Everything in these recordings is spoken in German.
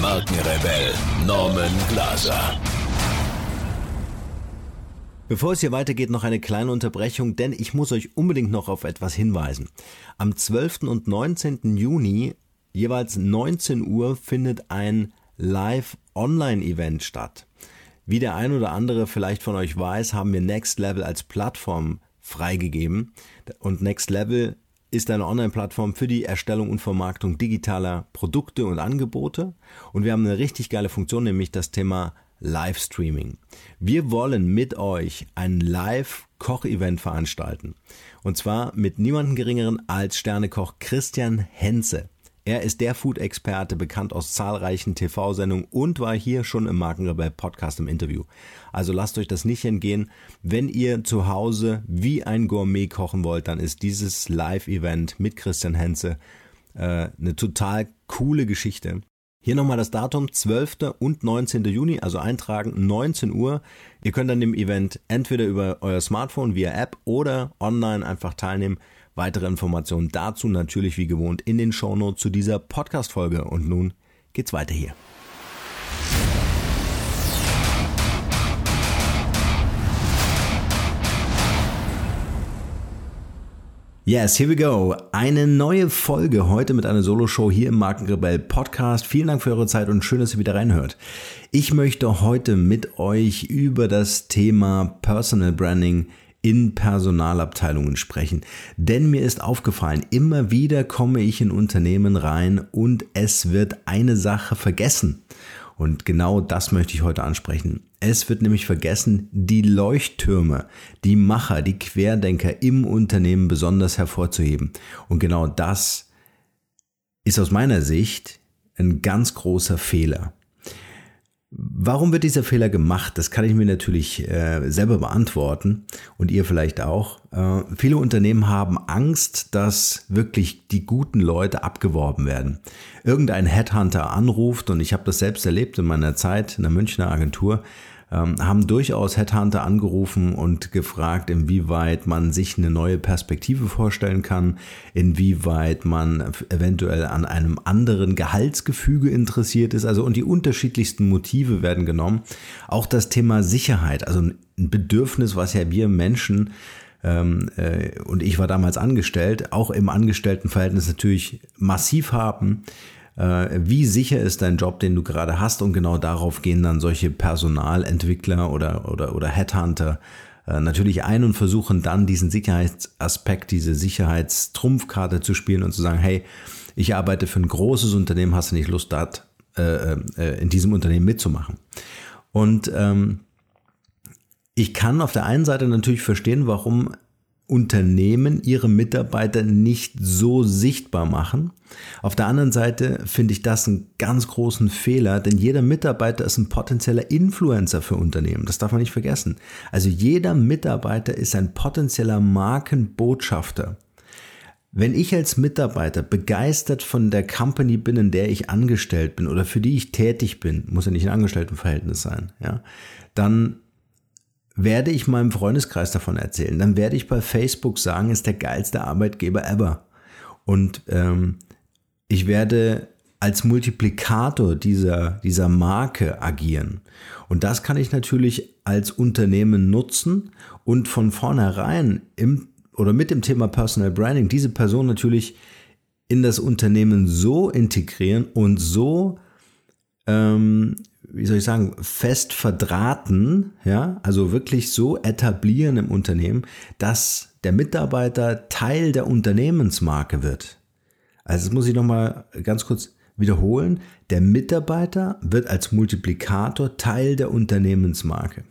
Markenrebell Norman Glaser. Bevor es hier weitergeht, noch eine kleine Unterbrechung, denn ich muss euch unbedingt noch auf etwas hinweisen. Am 12. und 19. Juni, jeweils 19 Uhr, findet ein Live-Online-Event statt. Wie der ein oder andere vielleicht von euch weiß, haben wir Next Level als Plattform freigegeben. Und Next Level ist eine Online-Plattform für die Erstellung und Vermarktung digitaler Produkte und Angebote. Und wir haben eine richtig geile Funktion, nämlich das Thema Livestreaming. Wir wollen mit euch ein Live-Koch-Event veranstalten. Und zwar mit niemandem geringeren als Sternekoch Christian Henze. Er ist der Food-Experte, bekannt aus zahlreichen TV-Sendungen und war hier schon im Markenrebell Podcast im Interview. Also lasst euch das nicht entgehen. Wenn ihr zu Hause wie ein Gourmet kochen wollt, dann ist dieses Live-Event mit Christian Henze äh, eine total coole Geschichte. Hier nochmal das Datum, 12. und 19. Juni, also eintragen, 19 Uhr. Ihr könnt an dem Event entweder über euer Smartphone via App oder online einfach teilnehmen. Weitere Informationen dazu natürlich wie gewohnt in den Shownotes zu dieser Podcast-Folge. Und nun geht's weiter hier. Yes, here we go. Eine neue Folge heute mit einer Solo-Show hier im Markenrebell Podcast. Vielen Dank für eure Zeit und schön, dass ihr wieder reinhört. Ich möchte heute mit euch über das Thema Personal Branding in Personalabteilungen sprechen. Denn mir ist aufgefallen, immer wieder komme ich in Unternehmen rein und es wird eine Sache vergessen. Und genau das möchte ich heute ansprechen. Es wird nämlich vergessen, die Leuchttürme, die Macher, die Querdenker im Unternehmen besonders hervorzuheben. Und genau das ist aus meiner Sicht ein ganz großer Fehler. Warum wird dieser Fehler gemacht? Das kann ich mir natürlich äh, selber beantworten und ihr vielleicht auch. Äh, viele Unternehmen haben Angst, dass wirklich die guten Leute abgeworben werden. Irgendein Headhunter anruft und ich habe das selbst erlebt in meiner Zeit in der Münchner Agentur haben durchaus Headhunter angerufen und gefragt, inwieweit man sich eine neue Perspektive vorstellen kann, inwieweit man eventuell an einem anderen Gehaltsgefüge interessiert ist. Also und die unterschiedlichsten Motive werden genommen. Auch das Thema Sicherheit, also ein Bedürfnis, was ja wir Menschen ähm, äh, und ich war damals angestellt, auch im Angestelltenverhältnis natürlich massiv haben wie sicher ist dein Job, den du gerade hast und genau darauf gehen dann solche Personalentwickler oder, oder, oder Headhunter äh, natürlich ein und versuchen dann diesen Sicherheitsaspekt, diese Sicherheitstrumpfkarte zu spielen und zu sagen, hey, ich arbeite für ein großes Unternehmen, hast du nicht Lust, dort äh, äh, in diesem Unternehmen mitzumachen? Und ähm, ich kann auf der einen Seite natürlich verstehen, warum Unternehmen ihre Mitarbeiter nicht so sichtbar machen. Auf der anderen Seite finde ich das einen ganz großen Fehler, denn jeder Mitarbeiter ist ein potenzieller Influencer für Unternehmen. Das darf man nicht vergessen. Also jeder Mitarbeiter ist ein potenzieller Markenbotschafter. Wenn ich als Mitarbeiter begeistert von der Company bin, in der ich angestellt bin oder für die ich tätig bin, muss ja nicht ein Angestelltenverhältnis sein, ja, dann werde ich meinem Freundeskreis davon erzählen. Dann werde ich bei Facebook sagen, ist der geilste Arbeitgeber ever. Und ähm, ich werde als Multiplikator dieser, dieser Marke agieren. Und das kann ich natürlich als Unternehmen nutzen und von vornherein im oder mit dem Thema Personal Branding diese Person natürlich in das Unternehmen so integrieren und so ähm, wie soll ich sagen, fest verdrahten, ja, also wirklich so etablieren im Unternehmen, dass der Mitarbeiter Teil der Unternehmensmarke wird. Also das muss ich nochmal ganz kurz wiederholen. Der Mitarbeiter wird als Multiplikator Teil der Unternehmensmarke.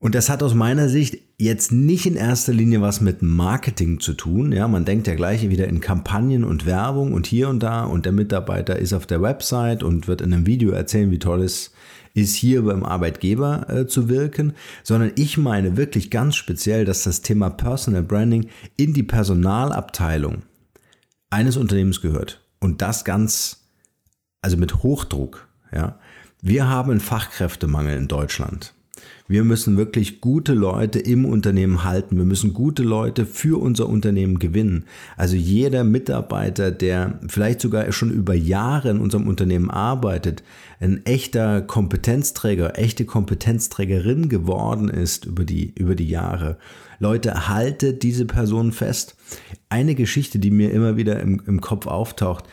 Und das hat aus meiner Sicht jetzt nicht in erster Linie was mit Marketing zu tun. Ja, man denkt ja gleich wieder in Kampagnen und Werbung und hier und da und der Mitarbeiter ist auf der Website und wird in einem Video erzählen, wie toll es ist, hier beim Arbeitgeber äh, zu wirken, sondern ich meine wirklich ganz speziell, dass das Thema Personal Branding in die Personalabteilung eines Unternehmens gehört und das ganz, also mit Hochdruck. Ja, wir haben einen Fachkräftemangel in Deutschland. Wir müssen wirklich gute Leute im Unternehmen halten. Wir müssen gute Leute für unser Unternehmen gewinnen. Also jeder Mitarbeiter, der vielleicht sogar schon über Jahre in unserem Unternehmen arbeitet, ein echter Kompetenzträger, echte Kompetenzträgerin geworden ist über die, über die Jahre. Leute, haltet diese Person fest. Eine Geschichte, die mir immer wieder im, im Kopf auftaucht,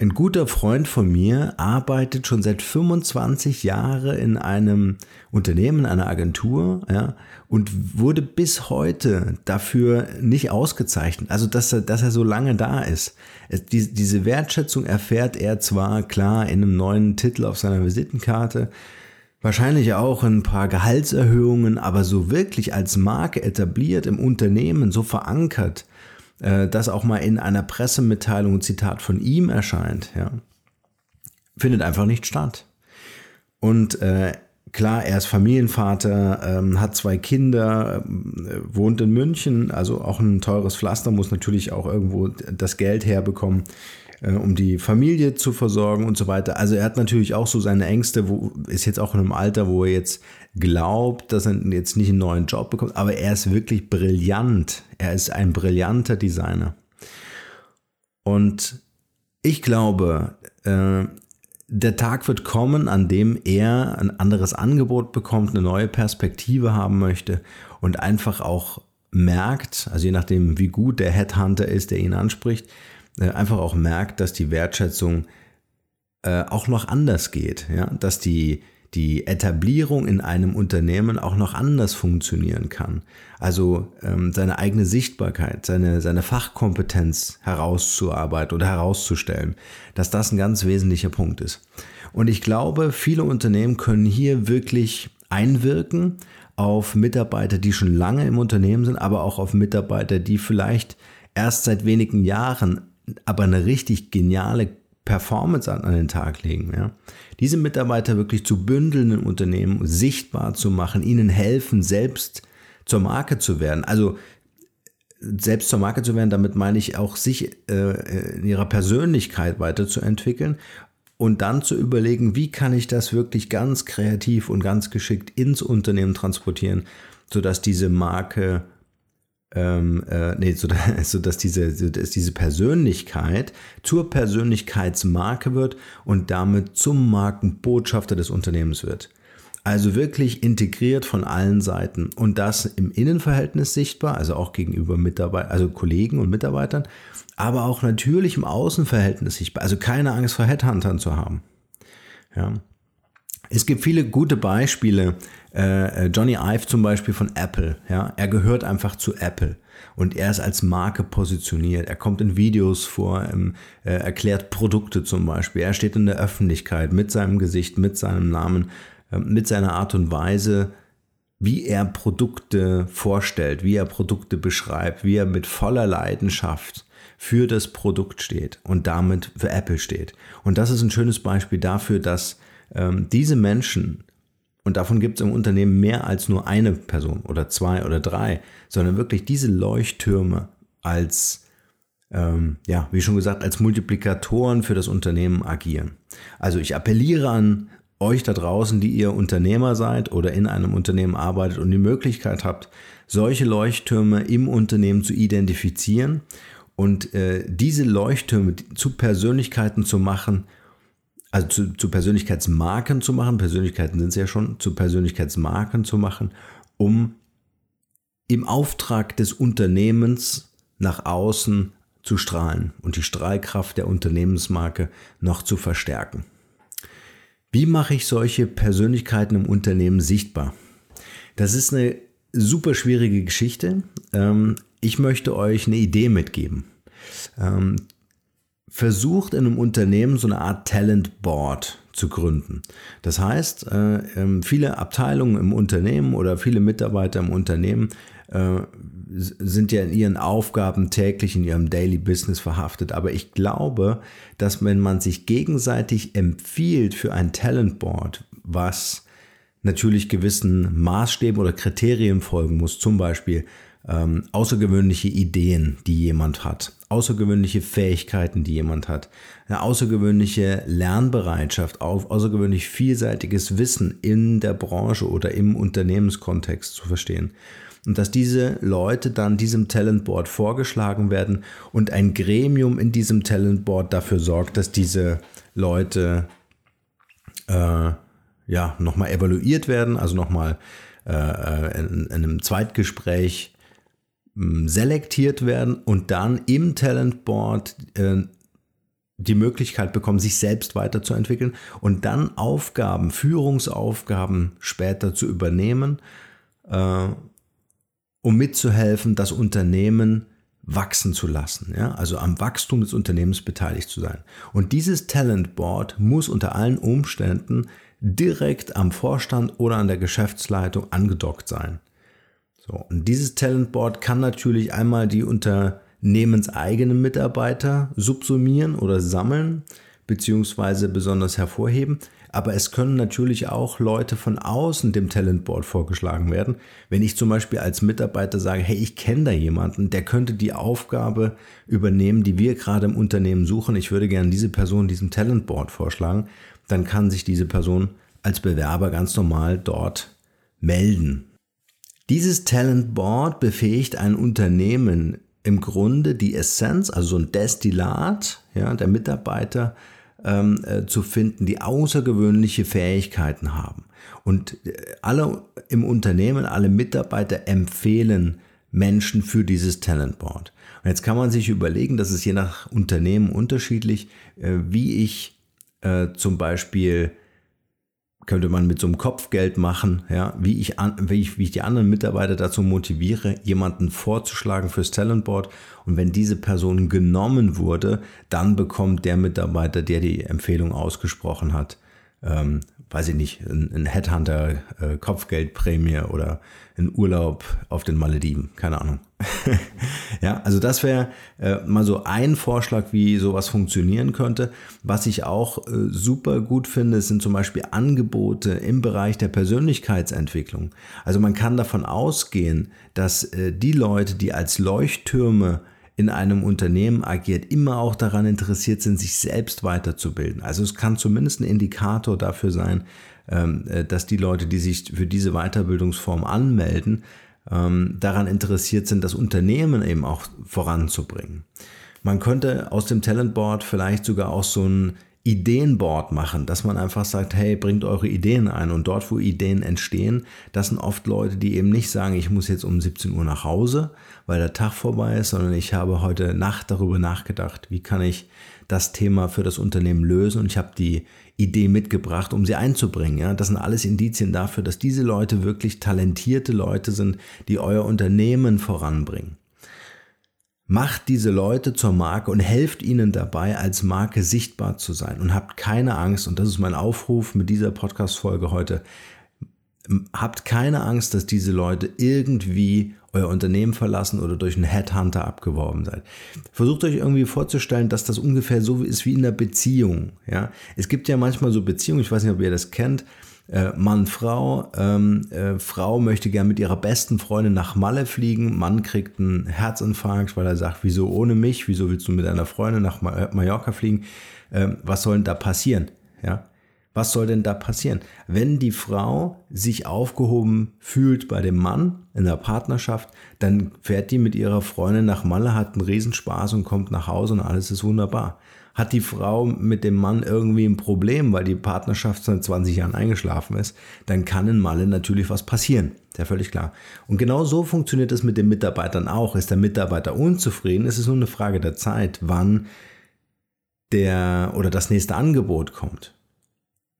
ein guter Freund von mir arbeitet schon seit 25 Jahren in einem Unternehmen, einer Agentur, ja, und wurde bis heute dafür nicht ausgezeichnet. Also, dass er, dass er so lange da ist. Die, diese Wertschätzung erfährt er zwar klar in einem neuen Titel auf seiner Visitenkarte, wahrscheinlich auch ein paar Gehaltserhöhungen, aber so wirklich als Marke etabliert im Unternehmen, so verankert, äh, das auch mal in einer Pressemitteilung ein Zitat von ihm erscheint, ja, findet einfach nicht statt. Und äh, klar, er ist Familienvater, ähm, hat zwei Kinder, äh, wohnt in München, also auch ein teures Pflaster, muss natürlich auch irgendwo das Geld herbekommen, äh, um die Familie zu versorgen und so weiter. Also er hat natürlich auch so seine Ängste, wo ist jetzt auch in einem Alter, wo er jetzt glaubt, dass er jetzt nicht einen neuen Job bekommt, aber er ist wirklich brillant. Er ist ein brillanter Designer. Und ich glaube, äh, der Tag wird kommen, an dem er ein anderes Angebot bekommt, eine neue Perspektive haben möchte und einfach auch merkt, also je nachdem, wie gut der Headhunter ist, der ihn anspricht, einfach auch merkt, dass die Wertschätzung äh, auch noch anders geht, ja, dass die die Etablierung in einem Unternehmen auch noch anders funktionieren kann. Also ähm, seine eigene Sichtbarkeit, seine, seine Fachkompetenz herauszuarbeiten oder herauszustellen, dass das ein ganz wesentlicher Punkt ist. Und ich glaube, viele Unternehmen können hier wirklich einwirken auf Mitarbeiter, die schon lange im Unternehmen sind, aber auch auf Mitarbeiter, die vielleicht erst seit wenigen Jahren aber eine richtig geniale Performance an, an den Tag legen. Ja. Diese Mitarbeiter wirklich zu bündeln im Unternehmen, sichtbar zu machen, ihnen helfen, selbst zur Marke zu werden. Also selbst zur Marke zu werden, damit meine ich auch sich äh, in ihrer Persönlichkeit weiterzuentwickeln und dann zu überlegen, wie kann ich das wirklich ganz kreativ und ganz geschickt ins Unternehmen transportieren, sodass diese Marke ähm, äh, nee, so, so dass diese, so, dass diese Persönlichkeit zur Persönlichkeitsmarke wird und damit zum Markenbotschafter des Unternehmens wird. Also wirklich integriert von allen Seiten und das im Innenverhältnis sichtbar, also auch gegenüber Mitarbeitern, also Kollegen und Mitarbeitern, aber auch natürlich im Außenverhältnis sichtbar. Also keine Angst vor Headhuntern zu haben. Ja. Es gibt viele gute Beispiele. Äh, Johnny Ive zum Beispiel von Apple. Ja, er gehört einfach zu Apple und er ist als Marke positioniert. Er kommt in Videos vor, ähm, äh, erklärt Produkte zum Beispiel. Er steht in der Öffentlichkeit mit seinem Gesicht, mit seinem Namen, äh, mit seiner Art und Weise, wie er Produkte vorstellt, wie er Produkte beschreibt, wie er mit voller Leidenschaft für das Produkt steht und damit für Apple steht. Und das ist ein schönes Beispiel dafür, dass ähm, diese Menschen, und davon gibt es im Unternehmen mehr als nur eine Person oder zwei oder drei, sondern wirklich diese Leuchttürme als, ähm, ja, wie schon gesagt, als Multiplikatoren für das Unternehmen agieren. Also ich appelliere an euch da draußen, die ihr Unternehmer seid oder in einem Unternehmen arbeitet und die Möglichkeit habt, solche Leuchttürme im Unternehmen zu identifizieren und äh, diese Leuchttürme zu Persönlichkeiten zu machen, also zu, zu Persönlichkeitsmarken zu machen, Persönlichkeiten sind es ja schon, zu Persönlichkeitsmarken zu machen, um im Auftrag des Unternehmens nach außen zu strahlen und die Strahlkraft der Unternehmensmarke noch zu verstärken. Wie mache ich solche Persönlichkeiten im Unternehmen sichtbar? Das ist eine super schwierige Geschichte. Ähm, ich möchte euch eine Idee mitgeben. Versucht in einem Unternehmen so eine Art Talent Board zu gründen. Das heißt, äh, ähm, viele Abteilungen im Unternehmen oder viele Mitarbeiter im Unternehmen äh, sind ja in ihren Aufgaben täglich in ihrem Daily Business verhaftet. Aber ich glaube, dass wenn man sich gegenseitig empfiehlt für ein Talent Board, was natürlich gewissen Maßstäben oder Kriterien folgen muss, zum Beispiel ähm, außergewöhnliche Ideen, die jemand hat, außergewöhnliche Fähigkeiten, die jemand hat, eine außergewöhnliche Lernbereitschaft, außergewöhnlich vielseitiges Wissen in der Branche oder im Unternehmenskontext zu verstehen. Und dass diese Leute dann diesem Talentboard vorgeschlagen werden und ein Gremium in diesem Talentboard dafür sorgt, dass diese Leute äh, ja nochmal evaluiert werden, also nochmal äh, äh, in, in einem Zweitgespräch selektiert werden und dann im Talentboard äh, die Möglichkeit bekommen, sich selbst weiterzuentwickeln und dann Aufgaben, Führungsaufgaben später zu übernehmen, äh, um mitzuhelfen, das Unternehmen wachsen zu lassen, ja, also am Wachstum des Unternehmens beteiligt zu sein. Und dieses Talent Board muss unter allen Umständen direkt am Vorstand oder an der Geschäftsleitung angedockt sein. So, und dieses Talentboard kann natürlich einmal die unternehmenseigenen Mitarbeiter subsumieren oder sammeln, beziehungsweise besonders hervorheben. Aber es können natürlich auch Leute von außen dem Talentboard vorgeschlagen werden. Wenn ich zum Beispiel als Mitarbeiter sage, hey, ich kenne da jemanden, der könnte die Aufgabe übernehmen, die wir gerade im Unternehmen suchen. Ich würde gerne diese Person diesem Talentboard vorschlagen. Dann kann sich diese Person als Bewerber ganz normal dort melden. Dieses Talent Board befähigt ein Unternehmen im Grunde die Essenz, also so ein Destillat ja, der Mitarbeiter ähm, äh, zu finden, die außergewöhnliche Fähigkeiten haben. Und äh, alle im Unternehmen, alle Mitarbeiter empfehlen Menschen für dieses Talent Board. Und jetzt kann man sich überlegen, dass es je nach Unternehmen unterschiedlich, äh, wie ich äh, zum Beispiel könnte man mit so einem Kopfgeld machen, ja, wie ich, an, wie ich, wie ich die anderen Mitarbeiter dazu motiviere, jemanden vorzuschlagen fürs Talentboard. Und wenn diese Person genommen wurde, dann bekommt der Mitarbeiter, der die Empfehlung ausgesprochen hat, ähm, weiß ich nicht, ein, ein Headhunter, äh, Kopfgeldprämie oder ein Urlaub auf den Malediven, keine Ahnung. ja, also das wäre äh, mal so ein Vorschlag, wie sowas funktionieren könnte. Was ich auch äh, super gut finde, sind zum Beispiel Angebote im Bereich der Persönlichkeitsentwicklung. Also man kann davon ausgehen, dass äh, die Leute, die als Leuchttürme in einem Unternehmen agiert, immer auch daran interessiert sind, sich selbst weiterzubilden. Also es kann zumindest ein Indikator dafür sein, ähm, äh, dass die Leute, die sich für diese Weiterbildungsform anmelden, ähm, daran interessiert sind, das Unternehmen eben auch voranzubringen. Man könnte aus dem Talentboard vielleicht sogar auch so ein Ideenboard machen, dass man einfach sagt, hey, bringt eure Ideen ein. Und dort, wo Ideen entstehen, das sind oft Leute, die eben nicht sagen, ich muss jetzt um 17 Uhr nach Hause, weil der Tag vorbei ist, sondern ich habe heute Nacht darüber nachgedacht, wie kann ich das Thema für das Unternehmen lösen und ich habe die Idee mitgebracht, um sie einzubringen. Ja, das sind alles Indizien dafür, dass diese Leute wirklich talentierte Leute sind, die euer Unternehmen voranbringen. Macht diese Leute zur Marke und helft ihnen dabei, als Marke sichtbar zu sein. Und habt keine Angst, und das ist mein Aufruf mit dieser Podcast-Folge heute, habt keine Angst, dass diese Leute irgendwie euer Unternehmen verlassen oder durch einen Headhunter abgeworben seid. Versucht euch irgendwie vorzustellen, dass das ungefähr so ist wie in einer Beziehung. Ja? Es gibt ja manchmal so Beziehungen, ich weiß nicht, ob ihr das kennt, äh, Mann, Frau. Ähm, äh, Frau möchte gern mit ihrer besten Freundin nach Malle fliegen. Mann kriegt einen Herzinfarkt, weil er sagt, wieso ohne mich? Wieso willst du mit deiner Freundin nach Mallorca fliegen? Ähm, was soll denn da passieren? Ja, was soll denn da passieren? Wenn die Frau sich aufgehoben fühlt bei dem Mann in der Partnerschaft, dann fährt die mit ihrer Freundin nach Malle, hat einen Riesenspaß und kommt nach Hause und alles ist wunderbar. Hat die Frau mit dem Mann irgendwie ein Problem, weil die Partnerschaft seit 20 Jahren eingeschlafen ist, dann kann in Malle natürlich was passieren. Ist ja völlig klar. Und genau so funktioniert es mit den Mitarbeitern auch. Ist der Mitarbeiter unzufrieden, ist es nur eine Frage der Zeit, wann der oder das nächste Angebot kommt.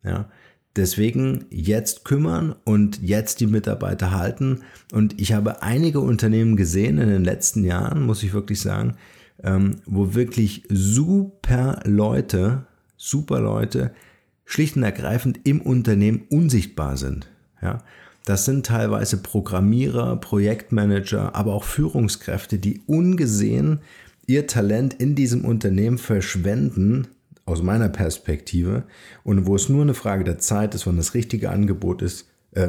Ja, deswegen jetzt kümmern und jetzt die Mitarbeiter halten. Und ich habe einige Unternehmen gesehen in den letzten Jahren, muss ich wirklich sagen, ähm, wo wirklich super Leute, super Leute schlicht und ergreifend im Unternehmen unsichtbar sind. Ja, das sind teilweise Programmierer, Projektmanager, aber auch Führungskräfte, die ungesehen ihr Talent in diesem Unternehmen verschwenden, aus meiner Perspektive, und wo es nur eine Frage der Zeit ist, wann das richtige Angebot ist, äh,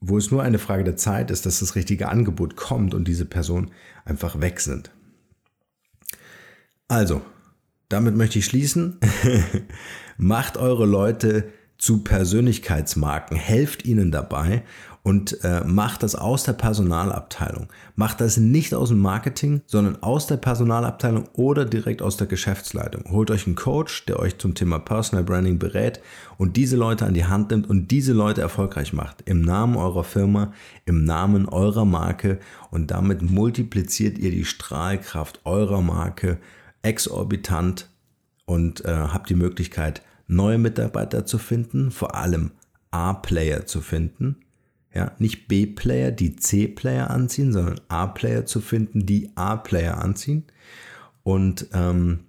wo es nur eine Frage der Zeit ist, dass das richtige Angebot kommt und diese Person einfach weg sind. Also, damit möchte ich schließen. Macht eure Leute zu Persönlichkeitsmarken, helft ihnen dabei und äh, macht das aus der Personalabteilung. Macht das nicht aus dem Marketing, sondern aus der Personalabteilung oder direkt aus der Geschäftsleitung. Holt euch einen Coach, der euch zum Thema Personal Branding berät und diese Leute an die Hand nimmt und diese Leute erfolgreich macht. Im Namen eurer Firma, im Namen eurer Marke und damit multipliziert ihr die Strahlkraft eurer Marke exorbitant und äh, habt die Möglichkeit, neue Mitarbeiter zu finden, vor allem A-Player zu finden. Ja, nicht B-Player, die C-Player anziehen, sondern A-Player zu finden, die A-Player anziehen. Und ähm,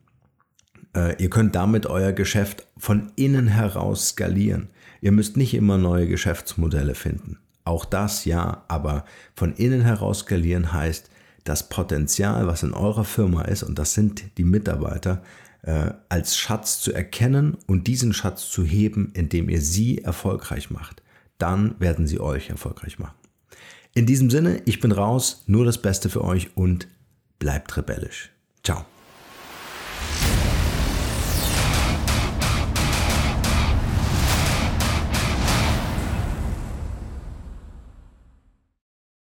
äh, ihr könnt damit euer Geschäft von innen heraus skalieren. Ihr müsst nicht immer neue Geschäftsmodelle finden. Auch das ja, aber von innen heraus skalieren heißt, das Potenzial, was in eurer Firma ist, und das sind die Mitarbeiter, äh, als Schatz zu erkennen und diesen Schatz zu heben, indem ihr sie erfolgreich macht. Dann werden sie euch erfolgreich machen. In diesem Sinne, ich bin raus, nur das Beste für euch und bleibt rebellisch. Ciao.